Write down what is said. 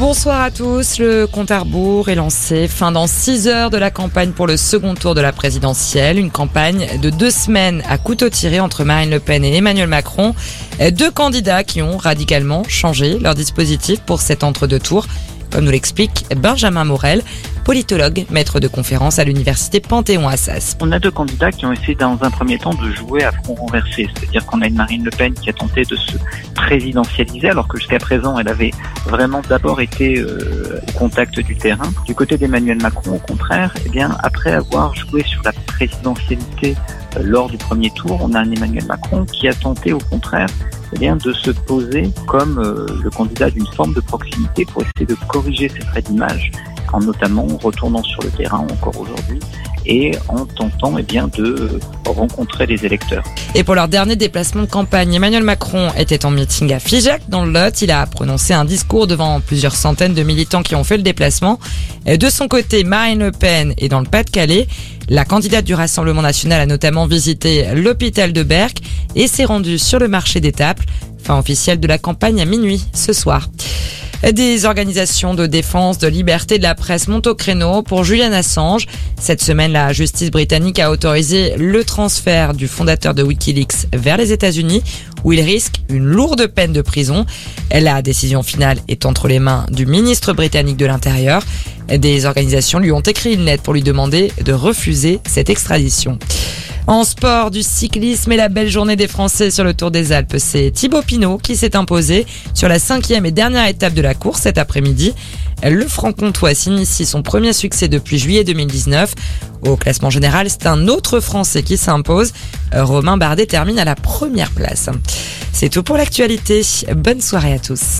Bonsoir à tous. Le compte à rebours est lancé. Fin dans 6 heures de la campagne pour le second tour de la présidentielle. Une campagne de deux semaines à couteau tiré entre Marine Le Pen et Emmanuel Macron. Deux candidats qui ont radicalement changé leur dispositif pour cet entre-deux tours comme nous l'explique Benjamin Morel, politologue, maître de conférence à l'université Panthéon-Assas. On a deux candidats qui ont essayé dans un premier temps de jouer à front renversé, c'est-à-dire qu'on a une Marine Le Pen qui a tenté de se présidentialiser alors que jusqu'à présent elle avait vraiment d'abord été euh, au contact du terrain. Du côté d'Emmanuel Macron, au contraire, eh bien après avoir joué sur la présidentialité euh, lors du premier tour, on a un Emmanuel Macron qui a tenté au contraire eh de se poser comme euh, le candidat d'une forme de proximité pour essayer de corriger ses traits d'image, en notamment retournant sur le terrain encore aujourd'hui et en tentant eh bien, de rencontrer les électeurs. Et pour leur dernier déplacement de campagne, Emmanuel Macron était en meeting à Figeac dans le Lot. Il a prononcé un discours devant plusieurs centaines de militants qui ont fait le déplacement. De son côté, Marine Le Pen est dans le Pas-de-Calais. La candidate du Rassemblement national a notamment visité l'hôpital de Berck et s'est rendue sur le marché d'étapes. Fin officielle de la campagne à minuit ce soir. Des organisations de défense de liberté de la presse montent au créneau pour Julian Assange. Cette semaine, la justice britannique a autorisé le transfert du fondateur de Wikileaks vers les États-Unis où il risque une lourde peine de prison. La décision finale est entre les mains du ministre britannique de l'Intérieur. Des organisations lui ont écrit une lettre pour lui demander de refuser cette extradition. En sport, du cyclisme et la belle journée des Français sur le Tour des Alpes, c'est Thibaut Pinot qui s'est imposé sur la cinquième et dernière étape de la course cet après-midi. Le franc-comtois s'initie son premier succès depuis juillet 2019. Au classement général, c'est un autre Français qui s'impose. Romain Bardet termine à la première place. C'est tout pour l'actualité. Bonne soirée à tous.